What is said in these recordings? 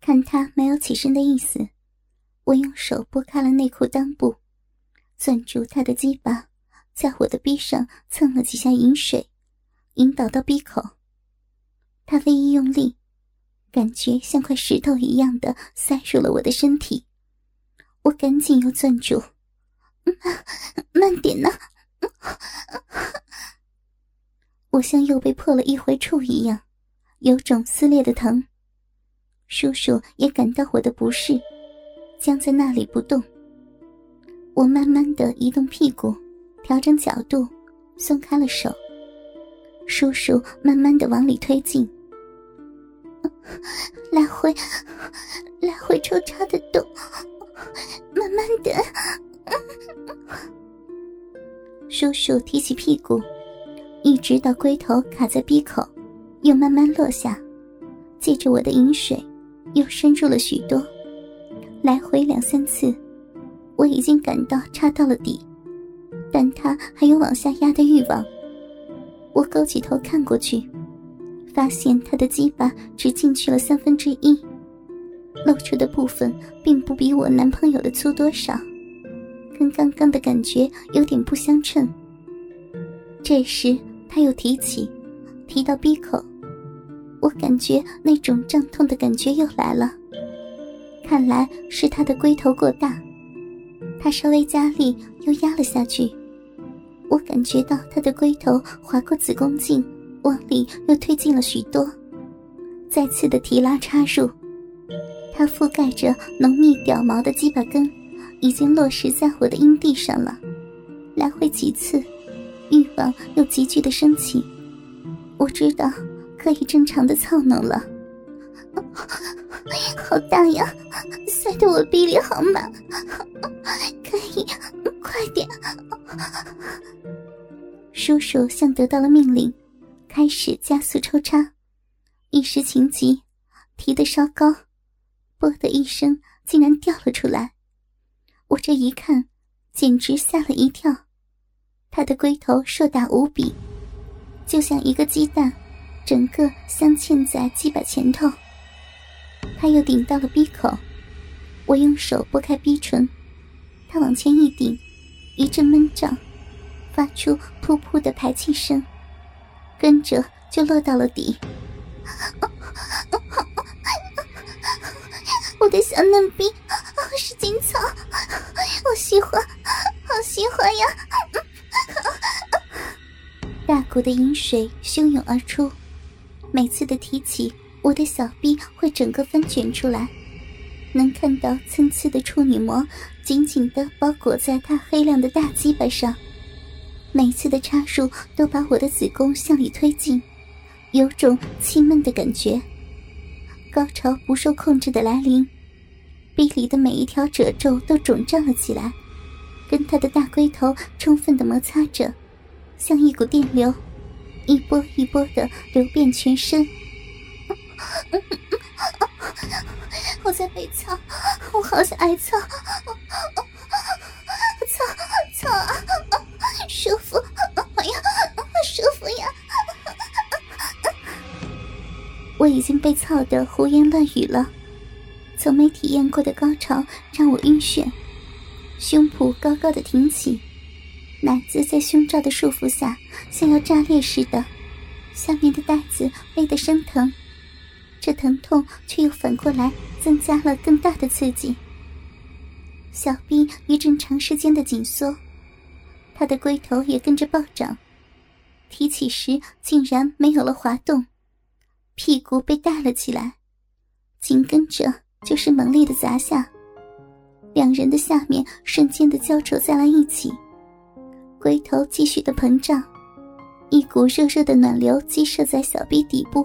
看他没有起身的意思，我用手拨开了内裤裆部，攥住他的鸡巴，在我的逼上蹭了几下饮水，引导到逼口。他微一用力，感觉像块石头一样的塞入了我的身体，我赶紧又攥住，慢点呐！我像又被破了一回处一样，有种撕裂的疼。叔叔也感到我的不适，僵在那里不动。我慢慢的移动屁股，调整角度，松开了手。叔叔慢慢的往里推进，来回来回抽插的动，慢慢的。叔叔提起屁股。一直到龟头卡在鼻口，又慢慢落下，借着我的饮水，又深入了许多，来回两三次，我已经感到插到了底，但他还有往下压的欲望。我勾起头看过去，发现他的鸡巴只进去了三分之一，露出的部分并不比我男朋友的粗多少，跟刚刚的感觉有点不相称。这时。他又提起，提到鼻口，我感觉那种胀痛的感觉又来了。看来是他的龟头过大，他稍微加力又压了下去。我感觉到他的龟头划过子宫颈，往里又推进了许多。再次的提拉插入，他覆盖着浓密屌毛的鸡巴根，已经落实在我的阴蒂上了。来回几次。欲望又急剧的升起，我知道可以正常的操弄了。好大呀，塞得我逼里好满，可以快点。叔叔像得到了命令，开始加速抽插，一时情急，提得稍高，啵的一声竟然掉了出来。我这一看，简直吓了一跳。他的龟头硕大无比，就像一个鸡蛋，整个镶嵌在鸡巴前头。他又顶到了鼻口，我用手拨开鼻唇，他往前一顶，一阵闷胀，发出噗噗的排气声，跟着就落到了底。我的小嫩逼是金草，我喜欢，好喜欢呀！大股的饮水汹涌而出，每次的提起，我的小臂会整个翻卷出来，能看到参差的处女膜紧紧的包裹在他黑亮的大鸡巴上。每次的插入都把我的子宫向里推进，有种气闷的感觉。高潮不受控制的来临，臂里的每一条褶皱都肿胀了起来，跟他的大龟头充分的摩擦着。像一股电流，一波一波的流遍全身。我在被操，我好想挨操，操操啊，舒服，哎呀，舒服呀！我已经被操的胡言乱语了，从没体验过的高潮让我晕眩，胸脯高高的挺起。奶子在胸罩的束缚下，像要炸裂似的，下面的带子勒得生疼，这疼痛却又反过来增加了更大的刺激。小臂一阵长时间的紧缩，他的龟头也跟着暴涨，提起时竟然没有了滑动，屁股被带了起来，紧跟着就是猛烈的砸下，两人的下面瞬间的交织在了一起。龟头继续的膨胀，一股热热的暖流激射在小臂底部，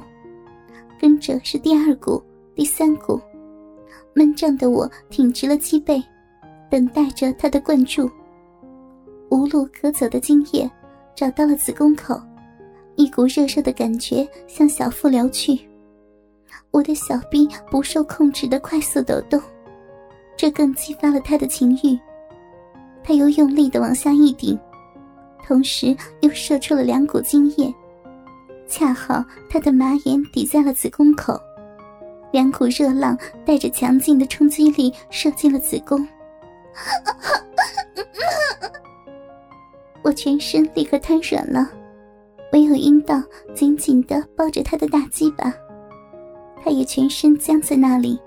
跟着是第二股、第三股，闷胀的我挺直了脊背，等待着他的灌注。无路可走的精液找到了子宫口，一股热热的感觉向小腹流去，我的小臂不受控制的快速抖动，这更激发了他的情欲，他又用力的往下一顶。同时又射出了两股精液，恰好他的马眼抵在了子宫口，两股热浪带着强劲的冲击力射进了子宫，我全身立刻瘫软了，唯有阴道紧紧的抱着他的大鸡巴，他也全身僵在那里，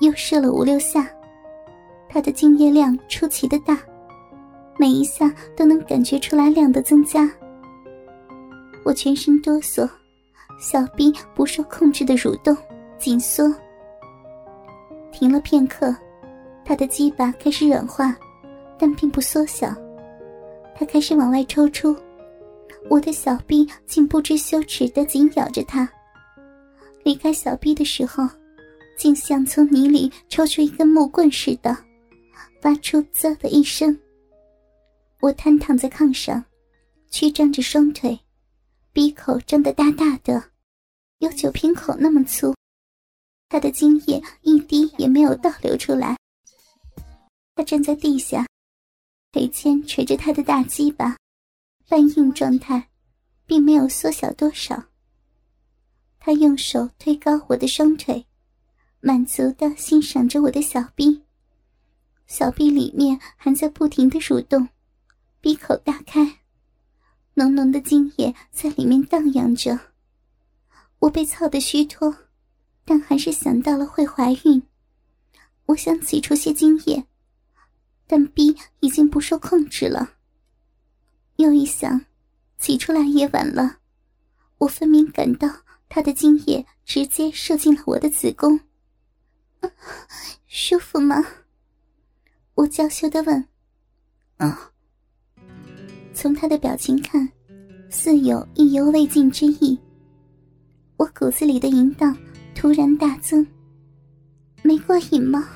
又射了五六下，他的精液量出奇的大，每一下都能感觉出来量的增加，我全身哆嗦，小臂不受控制的蠕动。紧缩，停了片刻，他的鸡巴开始软化，但并不缩小。他开始往外抽出，我的小臂竟不知羞耻的紧咬着他。离开小臂的时候，竟像从泥里抽出一根木棍似的，发出“啧”的一声。我瘫躺在炕上，曲张着双腿，鼻口张得大大的，有酒瓶口那么粗。他的精液一滴也没有倒流出来。他站在地下，腿间垂着他的大鸡巴，半硬状态，并没有缩小多少。他用手推高我的双腿，满足的欣赏着我的小臂，小臂里面还在不停的蠕动，鼻口大开，浓浓的精液在里面荡漾着。我被操得虚脱。但还是想到了会怀孕，我想挤出些精液，但逼已经不受控制了。又一想，挤出来也晚了，我分明感到他的精液直接射进了我的子宫，舒服吗？我娇羞的问。啊。从他的表情看，似有意犹未尽之意。我骨子里的淫荡。突然大增，没过瘾吗？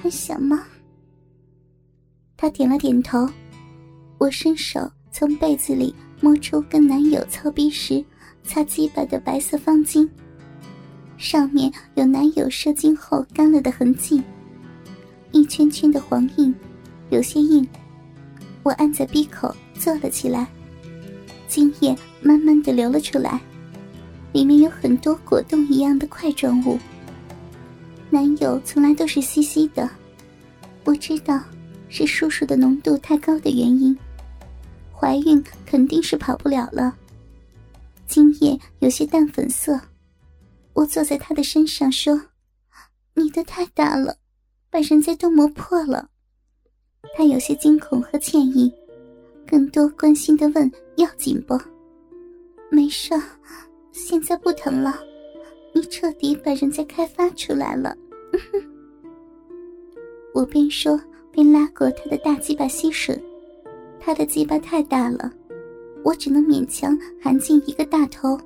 还想吗？他点了点头。我伸手从被子里摸出跟男友操逼时擦鸡巴的白色方巾，上面有男友射精后干了的痕迹，一圈圈的黄印，有些硬。我按在鼻口坐了起来，精液慢慢的流了出来。里面有很多果冻一样的块状物。男友从来都是稀稀的，我知道是叔叔的浓度太高的原因，怀孕肯定是跑不了了。精液有些淡粉色，我坐在他的身上说：“你的太大了，把人家都磨破了。”他有些惊恐和歉意，更多关心的问：“要紧不？”“没事。”现在不疼了，你彻底把人家开发出来了。我边说边拉过他的大鸡巴吸吮，他的鸡巴太大了，我只能勉强含进一个大头。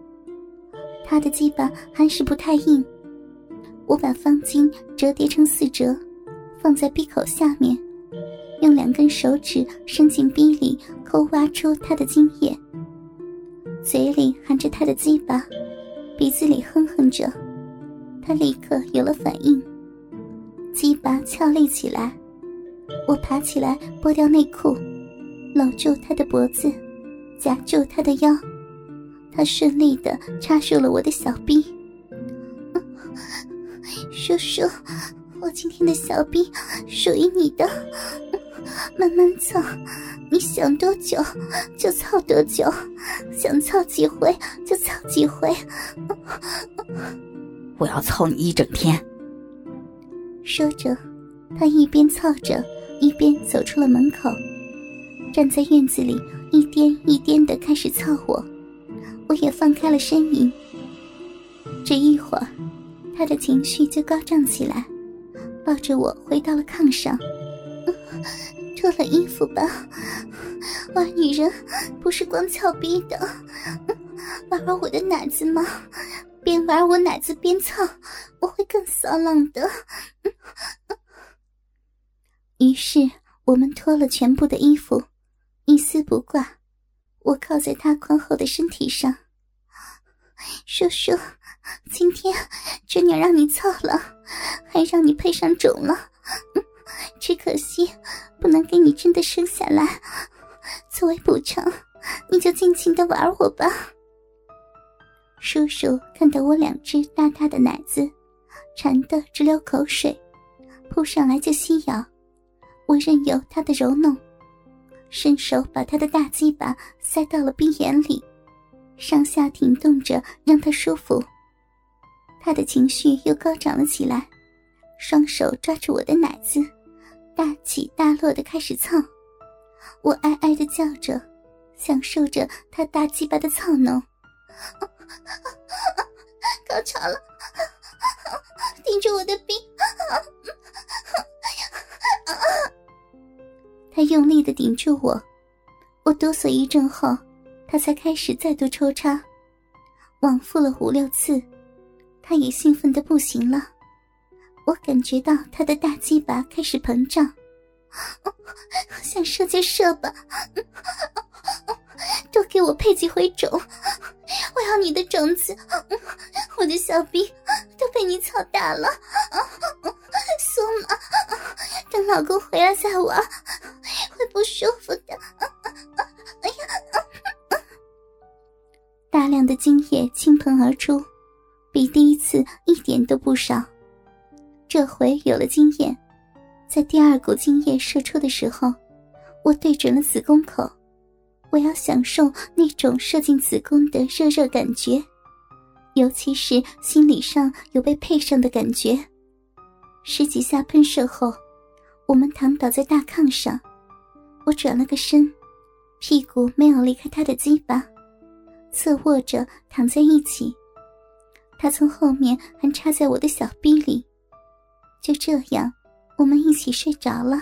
他的鸡巴还是不太硬，我把方巾折叠成四折，放在闭口下面，用两根手指伸进逼里抠挖出他的精液。嘴里含着他的鸡巴，鼻子里哼哼着，他立刻有了反应，鸡巴翘立起来。我爬起来剥掉内裤，搂住他的脖子，夹住他的腰，他顺利的插入了我的小臂。叔叔，我今天的小臂属于你的，慢慢操。你想多久就操多久，想操几回就操几回。我要操你一整天。说着，他一边操着，一边走出了门口，站在院子里一颠一颠的开始操我。我也放开了呻吟。这一会儿，他的情绪就高涨起来，抱着我回到了炕上。脱了衣服吧，玩女人不是光翘逼的，玩玩我的奶子吗？边玩我奶子边操，我会更骚浪的。于是我们脱了全部的衣服，一丝不挂，我靠在他宽厚的身体上。叔叔，今天这娘让你操了，还让你配上种了。只可惜，不能给你真的生下来。作为补偿，你就尽情的玩我吧。叔叔看到我两只大大的奶子，馋得直流口水，扑上来就吸咬。我任由他的揉弄，伸手把他的大鸡巴塞到了鼻眼里，上下停动着，让他舒服。他的情绪又高涨了起来，双手抓住我的奶子，大起大落的开始操。我哀哀的叫着，享受着他大鸡巴的操弄。高潮了，顶住我的逼！他用力的顶住我，我哆嗦一阵后，他才开始再度抽插，往复了五六次，他也兴奋的不行了。我感觉到他的大鸡巴开始膨胀，想射就射吧，多给我配几回种，我要你的种子，我的小逼都被你操大了，松了，等老公回来再玩。会不舒服的，大量的精液倾盆而出，比第一次一点都不少。这回有了经验，在第二股精液射出的时候，我对准了子宫口，我要享受那种射进子宫的热热感觉，尤其是心理上有被配上的感觉。十几下喷射后，我们躺倒在大炕上。我转了个身，屁股没有离开他的鸡巴，侧卧着躺在一起。他从后面还插在我的小臂里，就这样，我们一起睡着了。